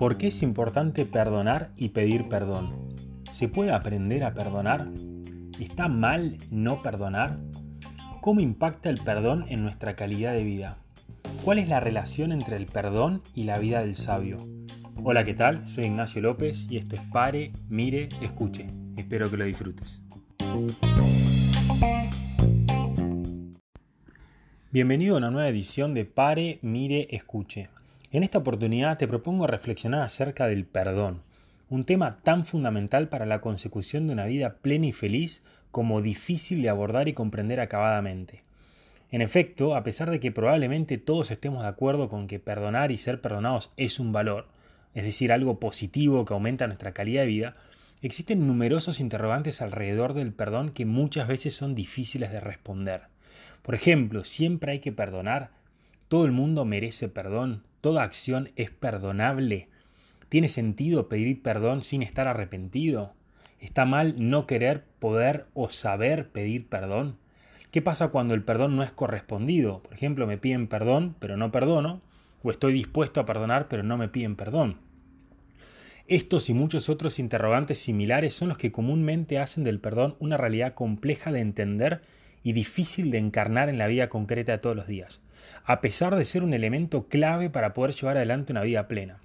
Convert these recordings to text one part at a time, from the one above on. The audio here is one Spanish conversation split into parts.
¿Por qué es importante perdonar y pedir perdón? ¿Se puede aprender a perdonar? ¿Está mal no perdonar? ¿Cómo impacta el perdón en nuestra calidad de vida? ¿Cuál es la relación entre el perdón y la vida del sabio? Hola, ¿qué tal? Soy Ignacio López y esto es Pare, Mire, Escuche. Espero que lo disfrutes. Bienvenido a una nueva edición de Pare, Mire, Escuche. En esta oportunidad te propongo reflexionar acerca del perdón, un tema tan fundamental para la consecución de una vida plena y feliz como difícil de abordar y comprender acabadamente. En efecto, a pesar de que probablemente todos estemos de acuerdo con que perdonar y ser perdonados es un valor, es decir, algo positivo que aumenta nuestra calidad de vida, existen numerosos interrogantes alrededor del perdón que muchas veces son difíciles de responder. Por ejemplo, ¿siempre hay que perdonar? ¿Todo el mundo merece perdón? ¿Toda acción es perdonable? ¿Tiene sentido pedir perdón sin estar arrepentido? ¿Está mal no querer, poder o saber pedir perdón? ¿Qué pasa cuando el perdón no es correspondido? Por ejemplo, me piden perdón, pero no perdono, o estoy dispuesto a perdonar, pero no me piden perdón. Estos y muchos otros interrogantes similares son los que comúnmente hacen del perdón una realidad compleja de entender y difícil de encarnar en la vida concreta de todos los días a pesar de ser un elemento clave para poder llevar adelante una vida plena.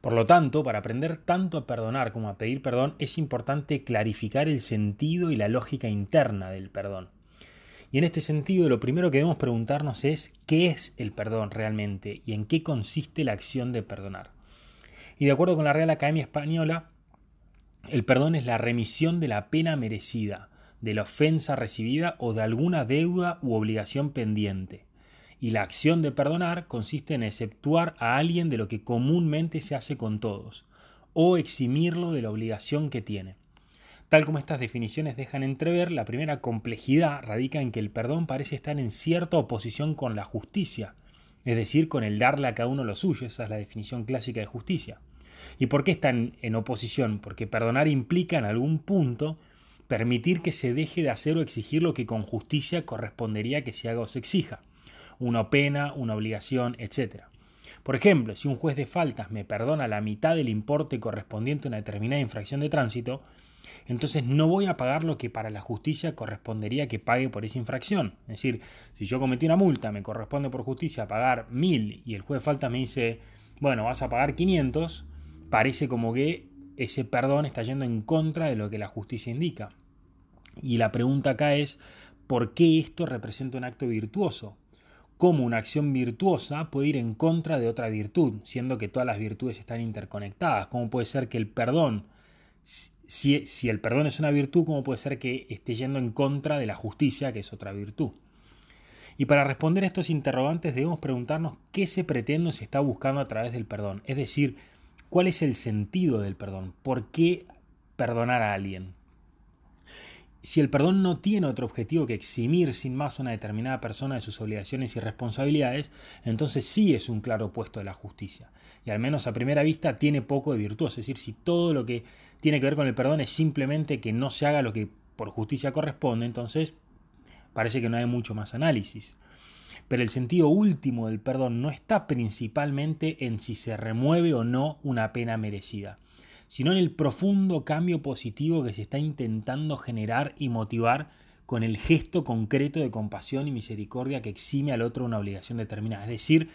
Por lo tanto, para aprender tanto a perdonar como a pedir perdón, es importante clarificar el sentido y la lógica interna del perdón. Y en este sentido, lo primero que debemos preguntarnos es qué es el perdón realmente y en qué consiste la acción de perdonar. Y de acuerdo con la Real Academia Española, el perdón es la remisión de la pena merecida, de la ofensa recibida o de alguna deuda u obligación pendiente. Y la acción de perdonar consiste en exceptuar a alguien de lo que comúnmente se hace con todos, o eximirlo de la obligación que tiene. Tal como estas definiciones dejan entrever, la primera complejidad radica en que el perdón parece estar en cierta oposición con la justicia, es decir, con el darle a cada uno lo suyo, esa es la definición clásica de justicia. ¿Y por qué están en oposición? Porque perdonar implica en algún punto permitir que se deje de hacer o exigir lo que con justicia correspondería que se haga o se exija, una pena, una obligación, etc. Por ejemplo, si un juez de faltas me perdona la mitad del importe correspondiente a una determinada infracción de tránsito, entonces no voy a pagar lo que para la justicia correspondería que pague por esa infracción. Es decir, si yo cometí una multa, me corresponde por justicia pagar mil y el juez de faltas me dice, bueno, vas a pagar 500, parece como que ese perdón está yendo en contra de lo que la justicia indica. Y la pregunta acá es, ¿por qué esto representa un acto virtuoso? ¿Cómo una acción virtuosa puede ir en contra de otra virtud, siendo que todas las virtudes están interconectadas? ¿Cómo puede ser que el perdón, si, si el perdón es una virtud, cómo puede ser que esté yendo en contra de la justicia, que es otra virtud? Y para responder a estos interrogantes debemos preguntarnos qué se pretende o se está buscando a través del perdón. Es decir, ¿Cuál es el sentido del perdón? ¿Por qué perdonar a alguien? Si el perdón no tiene otro objetivo que eximir sin más a una determinada persona de sus obligaciones y responsabilidades, entonces sí es un claro opuesto de la justicia. Y al menos a primera vista tiene poco de virtud. Es decir, si todo lo que tiene que ver con el perdón es simplemente que no se haga lo que por justicia corresponde, entonces parece que no hay mucho más análisis. Pero el sentido último del perdón no está principalmente en si se remueve o no una pena merecida, sino en el profundo cambio positivo que se está intentando generar y motivar con el gesto concreto de compasión y misericordia que exime al otro una obligación determinada. Es decir,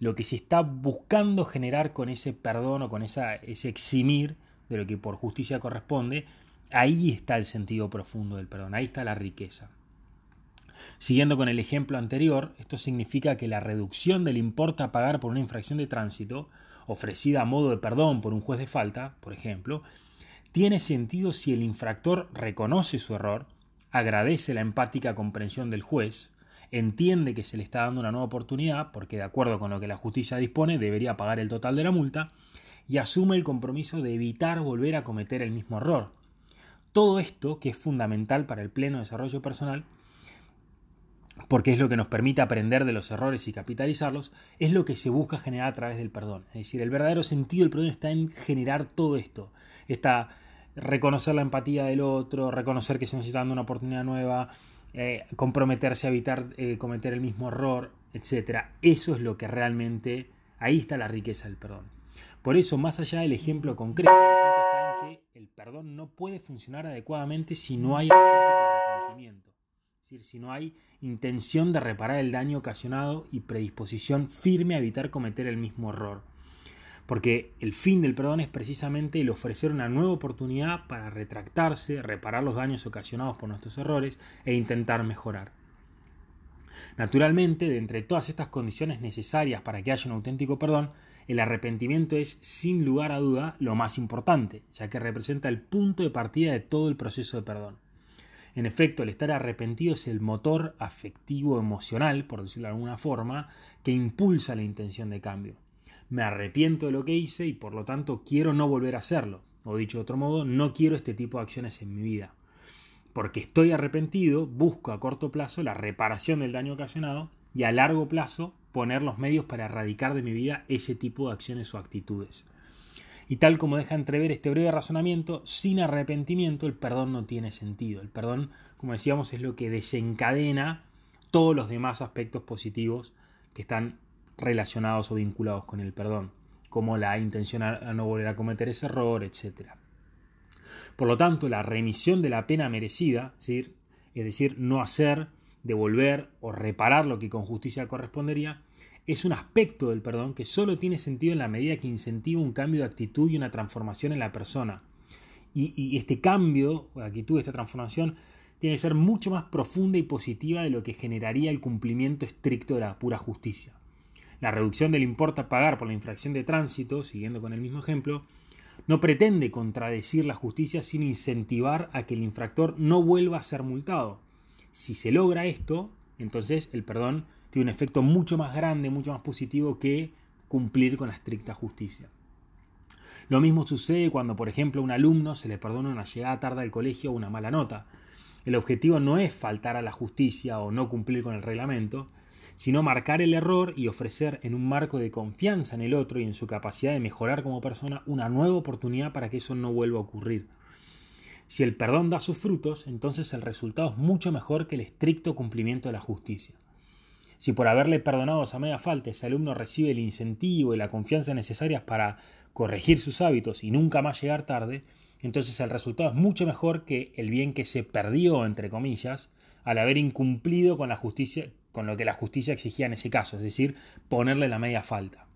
lo que se está buscando generar con ese perdón o con esa, ese eximir de lo que por justicia corresponde, ahí está el sentido profundo del perdón, ahí está la riqueza. Siguiendo con el ejemplo anterior, esto significa que la reducción del importe a pagar por una infracción de tránsito, ofrecida a modo de perdón por un juez de falta, por ejemplo, tiene sentido si el infractor reconoce su error, agradece la empática comprensión del juez, entiende que se le está dando una nueva oportunidad, porque de acuerdo con lo que la justicia dispone debería pagar el total de la multa, y asume el compromiso de evitar volver a cometer el mismo error. Todo esto, que es fundamental para el pleno desarrollo personal, porque es lo que nos permite aprender de los errores y capitalizarlos, es lo que se busca generar a través del perdón. Es decir, el verdadero sentido del perdón está en generar todo esto. Está reconocer la empatía del otro, reconocer que se necesita una oportunidad nueva, eh, comprometerse a evitar eh, cometer el mismo error, etc. Eso es lo que realmente, ahí está la riqueza del perdón. Por eso, más allá del ejemplo concreto, el en que el perdón no puede funcionar adecuadamente si no hay arrepentimiento. Decir, si no hay intención de reparar el daño ocasionado y predisposición firme a evitar cometer el mismo error. Porque el fin del perdón es precisamente el ofrecer una nueva oportunidad para retractarse, reparar los daños ocasionados por nuestros errores e intentar mejorar. Naturalmente, de entre todas estas condiciones necesarias para que haya un auténtico perdón, el arrepentimiento es, sin lugar a duda, lo más importante, ya que representa el punto de partida de todo el proceso de perdón. En efecto, el estar arrepentido es el motor afectivo emocional, por decirlo de alguna forma, que impulsa la intención de cambio. Me arrepiento de lo que hice y por lo tanto quiero no volver a hacerlo. O dicho de otro modo, no quiero este tipo de acciones en mi vida. Porque estoy arrepentido, busco a corto plazo la reparación del daño ocasionado y a largo plazo poner los medios para erradicar de mi vida ese tipo de acciones o actitudes. Y tal como deja entrever este breve razonamiento, sin arrepentimiento el perdón no tiene sentido. El perdón, como decíamos, es lo que desencadena todos los demás aspectos positivos que están relacionados o vinculados con el perdón, como la intención a no volver a cometer ese error, etc. Por lo tanto, la remisión de la pena merecida, es decir, no hacer, devolver o reparar lo que con justicia correspondería, es un aspecto del perdón que solo tiene sentido en la medida que incentiva un cambio de actitud y una transformación en la persona. Y, este cambio de actitud, esta transformación, tiene que ser mucho más profunda y positiva de lo que generaría el cumplimiento estricto de la pura justicia. La reducción del importe a pagar por la infracción de tránsito, siguiendo con el mismo ejemplo, no pretende contradecir la justicia sino incentivar a que el infractor no vuelva a ser multado. Si se logra esto, entonces el perdón tiene un efecto mucho más grande, mucho más positivo que cumplir con la estricta justicia. Lo mismo sucede cuando, por ejemplo, a un alumno se le perdona una llegada tarde al colegio o una mala nota. El objetivo no es faltar a la justicia o no cumplir con el reglamento, sino marcar el error y ofrecer en un marco de confianza en el otro y en su capacidad de mejorar como persona una nueva oportunidad para que eso no vuelva a ocurrir. Si el perdón da sus frutos, entonces el resultado es mucho mejor que el estricto cumplimiento de la justicia. Si por haberle perdonado a media falta ese alumno recibe el incentivo y la confianza necesarias para corregir sus hábitos y nunca más llegar tarde, entonces el resultado es mucho mejor que el bien que se perdió, entre comillas, al haber incumplido con la justicia, con lo que la justicia exigía en ese caso, es decir, ponerle la media falta.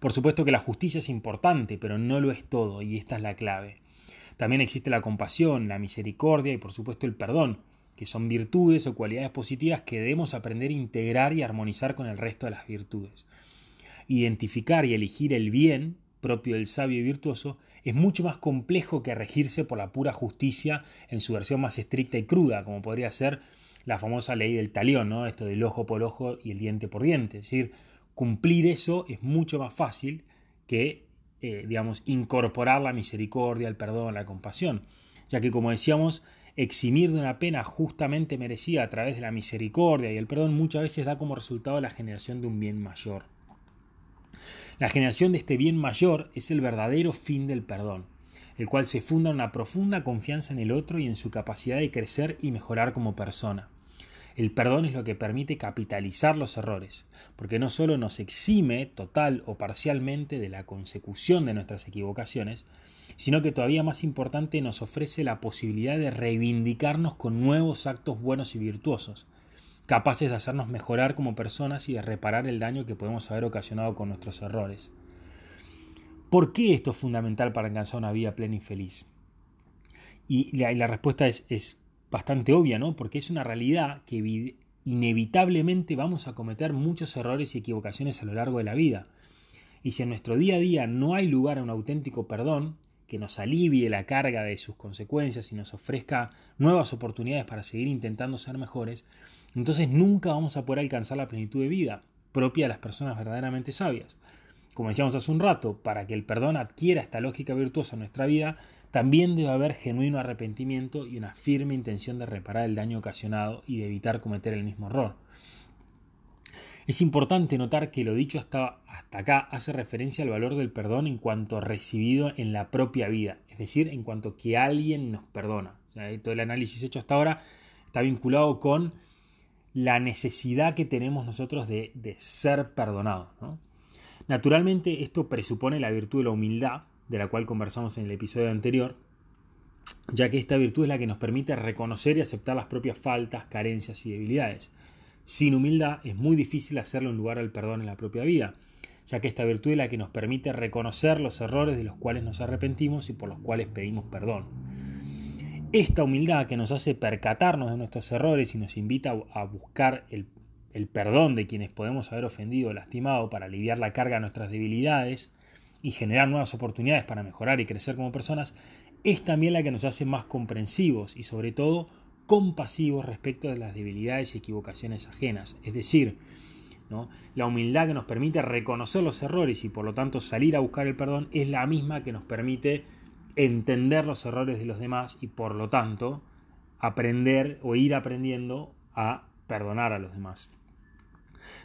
Por supuesto que la justicia es importante, pero no lo es todo, y esta es la clave. También existe la compasión, la misericordia y por supuesto el perdón, que son virtudes o cualidades positivas que debemos aprender a integrar y armonizar con el resto de las virtudes. Identificar y elegir el bien propio del sabio y virtuoso es mucho más complejo que regirse por la pura justicia en su versión más estricta y cruda, como podría ser la famosa ley del talión, ¿no? esto del ojo por ojo y el diente por diente. Es decir, cumplir eso es mucho más fácil que, eh, digamos, incorporar la misericordia, el perdón, la compasión, ya que, como decíamos, eximir de una pena justamente merecida a través de la misericordia y el perdón muchas veces da como resultado la generación de un bien mayor. La generación de este bien mayor es el verdadero fin del perdón, el cual se funda en una profunda confianza en el otro y en su capacidad de crecer y mejorar como persona. El perdón es lo que permite capitalizar los errores, porque no solo nos exime total o parcialmente de la consecución de nuestras equivocaciones, sino que todavía más importante nos ofrece la posibilidad de reivindicarnos con nuevos actos buenos y virtuosos, capaces de hacernos mejorar como personas y de reparar el daño que podemos haber ocasionado con nuestros errores. ¿Por qué esto es fundamental para alcanzar una vida plena y feliz? Y la, respuesta es, es bastante obvia, ¿no? Porque es una realidad que inevitablemente vamos a cometer muchos errores y equivocaciones a lo largo de la vida. Y si en nuestro día a día no hay lugar a un auténtico perdón, que nos alivie la carga de sus consecuencias y nos ofrezca nuevas oportunidades para seguir intentando ser mejores, entonces nunca vamos a poder alcanzar la plenitud de vida propia de las personas verdaderamente sabias. Como decíamos hace un rato, para que el perdón adquiera esta lógica virtuosa en nuestra vida, también debe haber genuino arrepentimiento y una firme intención de reparar el daño ocasionado y de evitar cometer el mismo error. Es importante notar que lo dicho hasta, hasta acá hace referencia al valor del perdón en cuanto recibido en la propia vida, es decir, en cuanto que alguien nos perdona. todo el análisis hecho hasta ahora está vinculado con la necesidad que tenemos nosotros de, ser perdonados. Naturalmente esto presupone la virtud de la humildad, de la cual conversamos en el episodio anterior, ya que esta virtud es la que nos permite reconocer y aceptar las propias faltas, carencias y debilidades. Sin humildad es muy difícil hacerle un lugar al perdón en la propia vida, ya que esta virtud es la que nos permite reconocer los errores de los cuales nos arrepentimos y por los cuales pedimos perdón. Esta humildad que nos hace percatarnos de nuestros errores y nos invita a buscar el, perdón de quienes podemos haber ofendido o lastimado para aliviar la carga de nuestras debilidades y generar nuevas oportunidades para mejorar y crecer como personas, es también la que nos hace más comprensivos y sobre todo compasivos respecto de las debilidades y equivocaciones ajenas. Es decir, ¿no? la humildad que nos permite reconocer los errores y por lo tanto salir a buscar el perdón es la misma que nos permite entender los errores de los demás y por lo tanto aprender o ir aprendiendo a perdonar a los demás.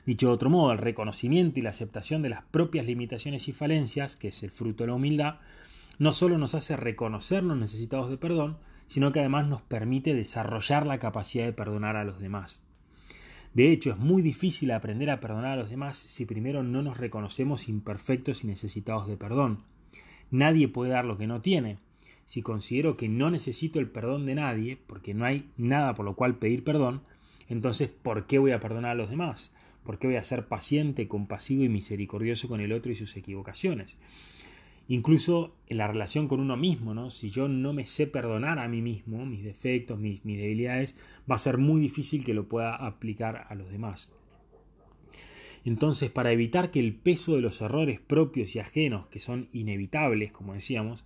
Dicho de otro modo, el reconocimiento y la aceptación de las propias limitaciones y falencias, que es el fruto de la humildad, no solo nos hace reconocernos necesitados de perdón, sino que además nos permite desarrollar la capacidad de perdonar a los demás. De hecho, es muy difícil aprender a perdonar a los demás si primero no nos reconocemos imperfectos y necesitados de perdón. Nadie puede dar lo que no tiene. Si considero que no necesito el perdón de nadie, porque no hay nada por lo cual pedir perdón, entonces ¿por qué voy a perdonar a los demás? ¿Por qué voy a ser paciente, compasivo y misericordioso con el otro y sus equivocaciones? Incluso en la relación con uno mismo, ¿no? Si yo no me sé perdonar a mí mismo, mis defectos, mis, debilidades, va a ser muy difícil que lo pueda aplicar a los demás. Entonces, para evitar que el peso de los errores propios y ajenos, que son inevitables, como decíamos,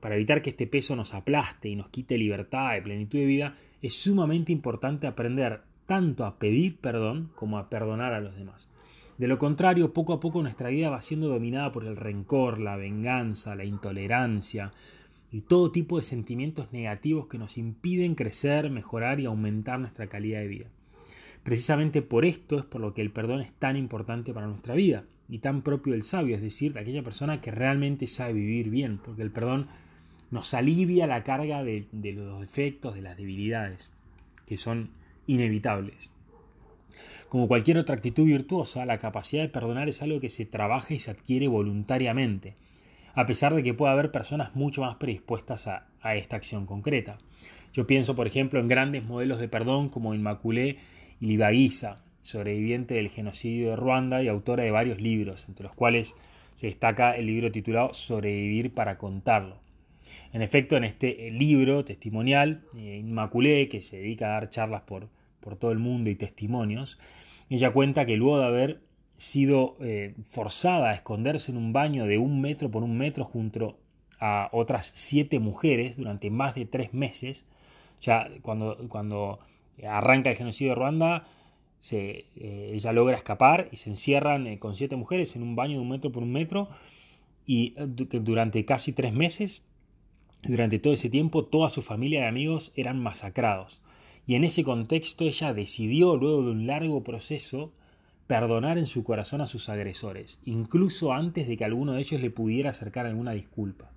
para evitar que este peso nos aplaste y nos quite libertad y plenitud de vida, es sumamente importante aprender tanto a pedir perdón como a perdonar a los demás. De lo contrario, poco a poco nuestra vida va siendo dominada por el rencor, la venganza, la intolerancia y todo tipo de sentimientos negativos que nos impiden crecer, mejorar y aumentar nuestra calidad de vida. Precisamente por esto es por lo que el perdón es tan importante para nuestra vida y tan propio del sabio, es decir, de aquella persona que realmente sabe vivir bien, porque el perdón nos alivia la carga de, los defectos, de las debilidades, que son inevitables. Como cualquier otra actitud virtuosa, la capacidad de perdonar es algo que se trabaja y se adquiere voluntariamente, a pesar de que pueda haber personas mucho más predispuestas a, esta acción concreta. Yo pienso, por ejemplo, en grandes modelos de perdón como Inmaculé Libaguiza, sobreviviente del genocidio de Ruanda y autora de varios libros, entre los cuales se destaca el libro titulado Sobrevivir para contarlo. En efecto, en este libro testimonial, eh, Inmaculé, que se dedica a dar charlas por, por todo el mundo y testimonios, ella cuenta que luego de haber sido eh, forzada a esconderse en un baño de un metro por un metro junto a otras siete mujeres durante más de tres meses, ya cuando, cuando arranca el genocidio de Ruanda, eh, ella logra escapar y se encierran eh, con siete mujeres en un baño de un metro por un metro y durante casi tres meses, durante todo ese tiempo, toda su familia y amigos eran masacrados. Y en ese contexto ella decidió, luego de un largo proceso, perdonar en su corazón a sus agresores, incluso antes de que alguno de ellos le pudiera acercar alguna disculpa.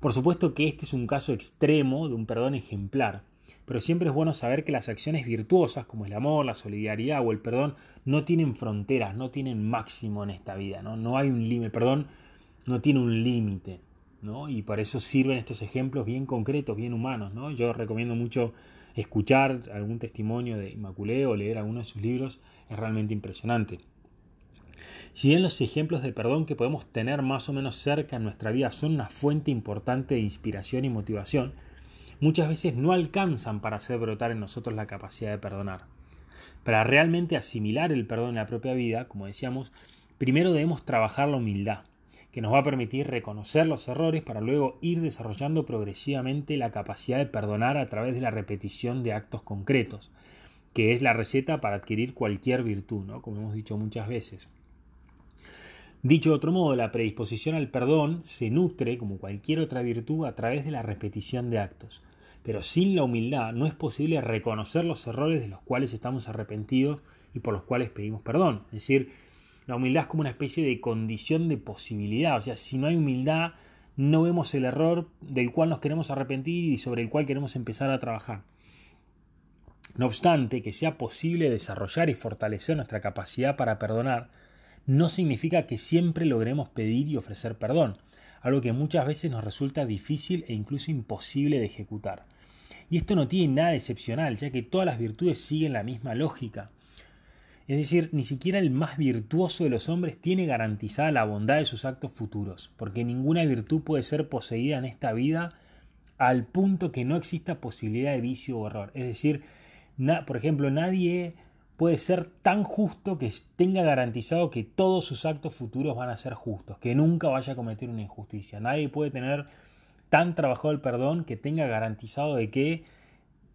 Por supuesto que este es un caso extremo de un perdón ejemplar, pero siempre es bueno saber que las acciones virtuosas como el amor, la solidaridad o el perdón no tienen fronteras, no tienen máximo en esta vida, no, no hay un límite, perdón no tiene un límite, ¿no? Y por eso sirven estos ejemplos bien concretos, bien humanos, ¿no? Yo recomiendo mucho escuchar algún testimonio de Inmaculé o leer alguno de sus libros, es realmente impresionante. Si bien los ejemplos de perdón que podemos tener más o menos cerca en nuestra vida son una fuente importante de inspiración y motivación, muchas veces no alcanzan para hacer brotar en nosotros la capacidad de perdonar. Para realmente asimilar el perdón en la propia vida, como decíamos, primero debemos trabajar la humildad, que nos va a permitir reconocer los errores para luego ir desarrollando progresivamente la capacidad de perdonar a través de la repetición de actos concretos, que es la receta para adquirir cualquier virtud, ¿no? como hemos dicho muchas veces. Dicho de otro modo, la predisposición al perdón se nutre, como cualquier otra virtud, a través de la repetición de actos. Pero sin la humildad no es posible reconocer los errores de los cuales estamos arrepentidos y por los cuales pedimos perdón. Es decir, la humildad es como una especie de condición de posibilidad. O sea, si no hay humildad, no vemos el error del cual nos queremos arrepentir y sobre el cual queremos empezar a trabajar. No obstante, que sea posible desarrollar y fortalecer nuestra capacidad para perdonar, no significa que siempre logremos pedir y ofrecer perdón, algo que muchas veces nos resulta difícil e incluso imposible de ejecutar. Y esto no tiene nada excepcional, ya que todas las virtudes siguen la misma lógica. Es decir, ni siquiera el más virtuoso de los hombres tiene garantizada la bondad de sus actos futuros, porque ninguna virtud puede ser poseída en esta vida al punto que no exista posibilidad de vicio o error. Es decir, por ejemplo, nadie puede ser tan justo que tenga garantizado que todos sus actos futuros van a ser justos, que nunca vaya a cometer una injusticia. Nadie puede tener tan trabajado el perdón que tenga garantizado de que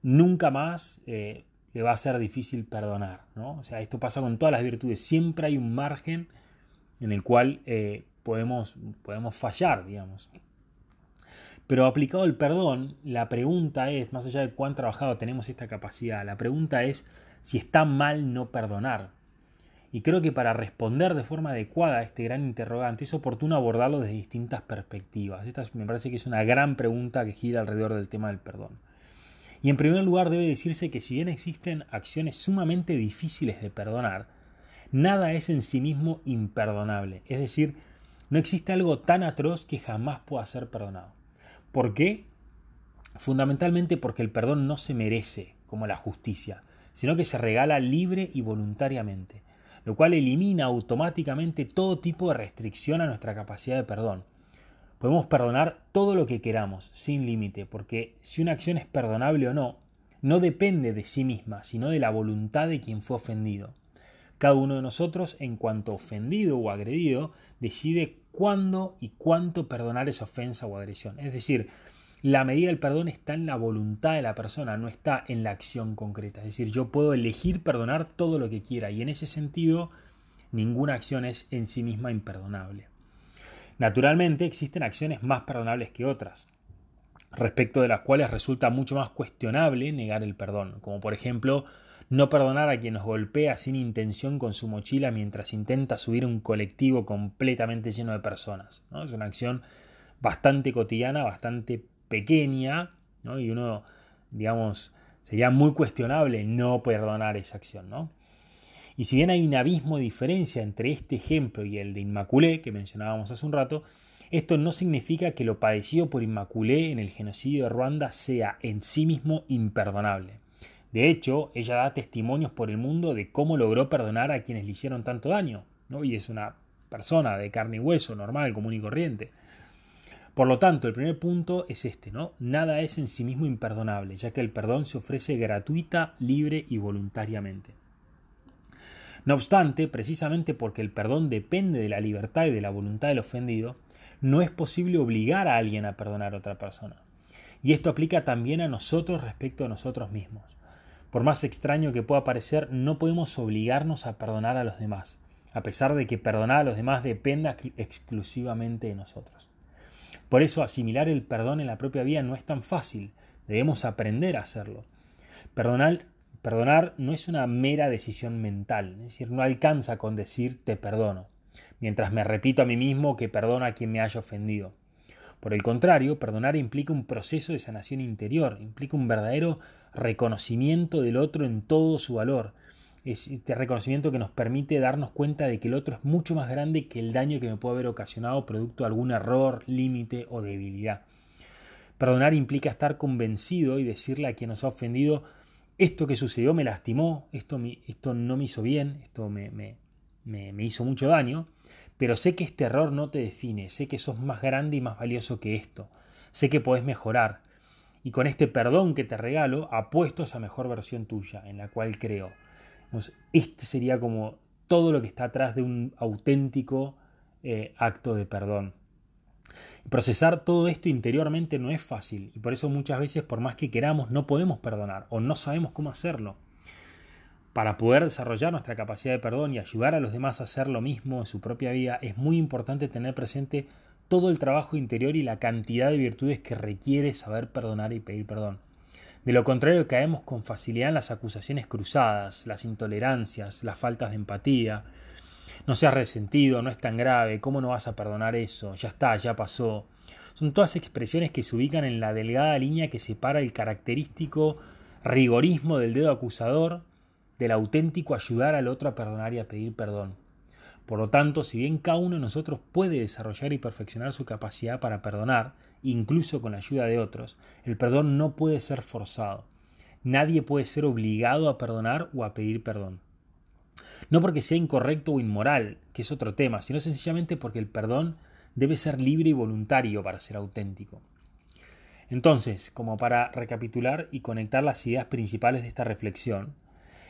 nunca más eh, le va a ser difícil perdonar. ¿no? O sea, esto pasa con todas las virtudes. Siempre hay un margen en el cual eh, podemos, podemos fallar, digamos. Pero aplicado el perdón, la pregunta es, más allá de cuán trabajado tenemos esta capacidad, la pregunta es si está mal no perdonar. Y creo que para responder de forma adecuada a este gran interrogante es oportuno abordarlo desde distintas perspectivas. Esta me parece que es una gran pregunta que gira alrededor del tema del perdón. Y en primer lugar debe decirse que si bien existen acciones sumamente difíciles de perdonar, nada es en sí mismo imperdonable. Es decir, no existe algo tan atroz que jamás pueda ser perdonado. ¿Por qué? Fundamentalmente porque el perdón no se merece, como la justicia, sino que se regala libre y voluntariamente, lo cual elimina automáticamente todo tipo de restricción a nuestra capacidad de perdón. Podemos perdonar todo lo que queramos, sin límite, porque si una acción es perdonable o no, no depende de sí misma, sino de la voluntad de quien fue ofendido. Cada uno de nosotros, en cuanto ofendido o agredido, decide cuándo y cuánto perdonar esa ofensa o agresión. Es decir, la medida del perdón está en la voluntad de la persona, no está en la acción concreta. Es decir, yo puedo elegir perdonar todo lo que quiera y en ese sentido ninguna acción es en sí misma imperdonable. Naturalmente existen acciones más perdonables que otras, respecto de las cuales resulta mucho más cuestionable negar el perdón, como por ejemplo no perdonar a quien nos golpea sin intención con su mochila mientras intenta subir un colectivo completamente lleno de personas. ¿no? Es una acción bastante cotidiana, bastante pequeña, ¿no? y uno, digamos, sería muy cuestionable no perdonar esa acción. ¿no? Y si bien hay un abismo de diferencia entre este ejemplo y el de Inmaculé, que mencionábamos hace un rato, esto no significa que lo padecido por Inmaculé en el genocidio de Ruanda sea en sí mismo imperdonable. De hecho, ella da testimonios por el mundo de cómo logró perdonar a quienes le hicieron tanto daño, ¿no? y es una persona de carne y hueso, normal, común y corriente. Por lo tanto, el primer punto es este, ¿no? Nada es en sí mismo imperdonable, ya que el perdón se ofrece gratuita, libre y voluntariamente. No obstante, precisamente porque el perdón depende de la libertad y de la voluntad del ofendido, no es posible obligar a alguien a perdonar a otra persona. Y esto aplica también a nosotros respecto a nosotros mismos. Por más extraño que pueda parecer, no podemos obligarnos a perdonar a los demás, a pesar de que perdonar a los demás dependa exclusivamente de nosotros. Por eso asimilar el perdón en la propia vida no es tan fácil, debemos aprender a hacerlo. Perdonar, perdonar no es una mera decisión mental, es decir, no alcanza con decir te perdono, mientras me repito a mí mismo que perdono a quien me haya ofendido. Por el contrario, perdonar implica un proceso de sanación interior, implica un verdadero reconocimiento del otro en todo su valor. Es este reconocimiento que nos permite darnos cuenta de que el otro es mucho más grande que el daño que me puede haber ocasionado producto de algún error, límite o debilidad. Perdonar implica estar convencido y decirle a quien nos ha ofendido, esto que sucedió me lastimó, esto, esto no me hizo bien, esto me, me, me hizo mucho daño, pero sé que este error no te define, sé que sos más grande y más valioso que esto, sé que podés mejorar, y con este perdón que te regalo apuesto a esa mejor versión tuya, en la cual creo. este sería como todo lo que está atrás de un auténtico eh, acto de perdón. Procesar todo esto interiormente no es fácil y por eso muchas veces por más que queramos no podemos perdonar o no sabemos cómo hacerlo. Para poder desarrollar nuestra capacidad de perdón y ayudar a los demás a hacer lo mismo en su propia vida es muy importante tener presente todo el trabajo interior y la cantidad de virtudes que requiere saber perdonar y pedir perdón. De lo contrario, caemos con facilidad en las acusaciones cruzadas, las intolerancias, las faltas de empatía. No seas resentido, no es tan grave, ¿cómo no vas a perdonar eso? Ya está, ya pasó. Son todas expresiones que se ubican en la delgada línea que separa el característico rigorismo del dedo acusador, del auténtico ayudar al otro a perdonar y a pedir perdón. Por lo tanto, si bien cada uno de nosotros puede desarrollar y perfeccionar su capacidad para perdonar, incluso con la ayuda de otros, el perdón no puede ser forzado. Nadie puede ser obligado a perdonar o a pedir perdón. No porque sea incorrecto o inmoral, que es otro tema, sino sencillamente porque el perdón debe ser libre y voluntario para ser auténtico. Entonces, como para recapitular y conectar las ideas principales de esta reflexión,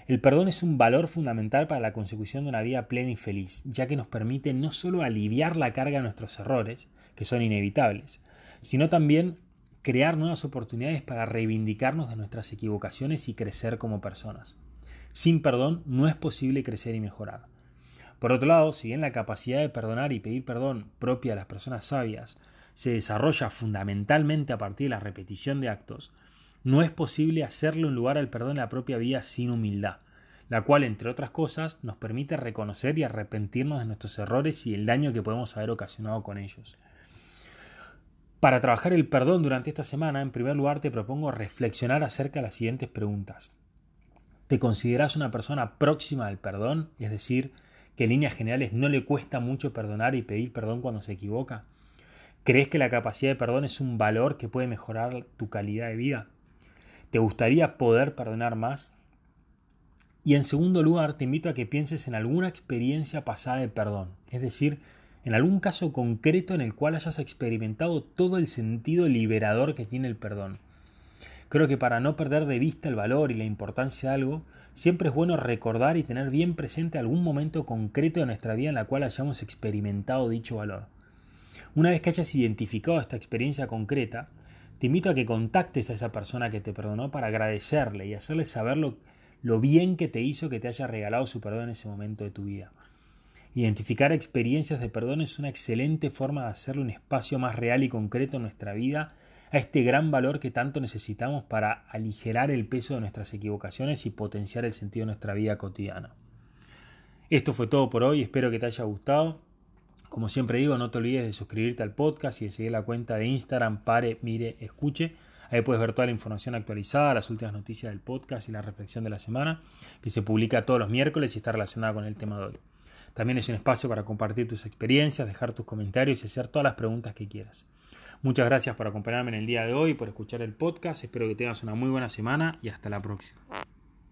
el perdón es un valor fundamental para la consecución de una vida plena y feliz, ya que nos permite no solo aliviar la carga de nuestros errores, que son inevitables, sino también crear nuevas oportunidades para reivindicarnos de nuestras equivocaciones y crecer como personas. Sin perdón no es posible crecer y mejorar. Por otro lado, si bien la capacidad de perdonar y pedir perdón propia de las personas sabias se desarrolla fundamentalmente a partir de la repetición de actos, no es posible hacerle un lugar al perdón en la propia vida sin humildad, la cual, entre otras cosas, nos permite reconocer y arrepentirnos de nuestros errores y el daño que podemos haber ocasionado con ellos. Para trabajar el perdón durante esta semana, en primer lugar te propongo reflexionar acerca de las siguientes preguntas. ¿Te consideras una persona próxima al perdón? Es decir, que en líneas generales no le cuesta mucho perdonar y pedir perdón cuando se equivoca. ¿Crees que la capacidad de perdón es un valor que puede mejorar tu calidad de vida? ¿Te gustaría poder perdonar más? Y en segundo lugar, te invito a que pienses en alguna experiencia pasada de perdón, es decir, en algún caso concreto en el cual hayas experimentado todo el sentido liberador que tiene el perdón. Creo que para no perder de vista el valor y la importancia de algo, siempre es bueno recordar y tener bien presente algún momento concreto de nuestra vida en la cual hayamos experimentado dicho valor. Una vez que hayas identificado esta experiencia concreta, te invito a que contactes a esa persona que te perdonó para agradecerle y hacerle saber lo, bien que te hizo que te haya regalado su perdón en ese momento de tu vida. Identificar experiencias de perdón es una excelente forma de hacerle un espacio más real y concreto en nuestra vida a este gran valor que tanto necesitamos para aligerar el peso de nuestras equivocaciones y potenciar el sentido de nuestra vida cotidiana. Esto fue todo por hoy, espero que te haya gustado. Como siempre digo, no te olvides de suscribirte al podcast y de seguir la cuenta de Instagram Pare, Mire, Escuche. Ahí puedes ver toda la información actualizada, las últimas noticias del podcast y la reflexión de la semana, que se publica todos los miércoles y está relacionada con el tema de hoy. También es un espacio para compartir tus experiencias, dejar tus comentarios y hacer todas las preguntas que quieras. Muchas gracias por acompañarme en el día de hoy, por escuchar el podcast. Espero que tengas una muy buena semana y hasta la próxima.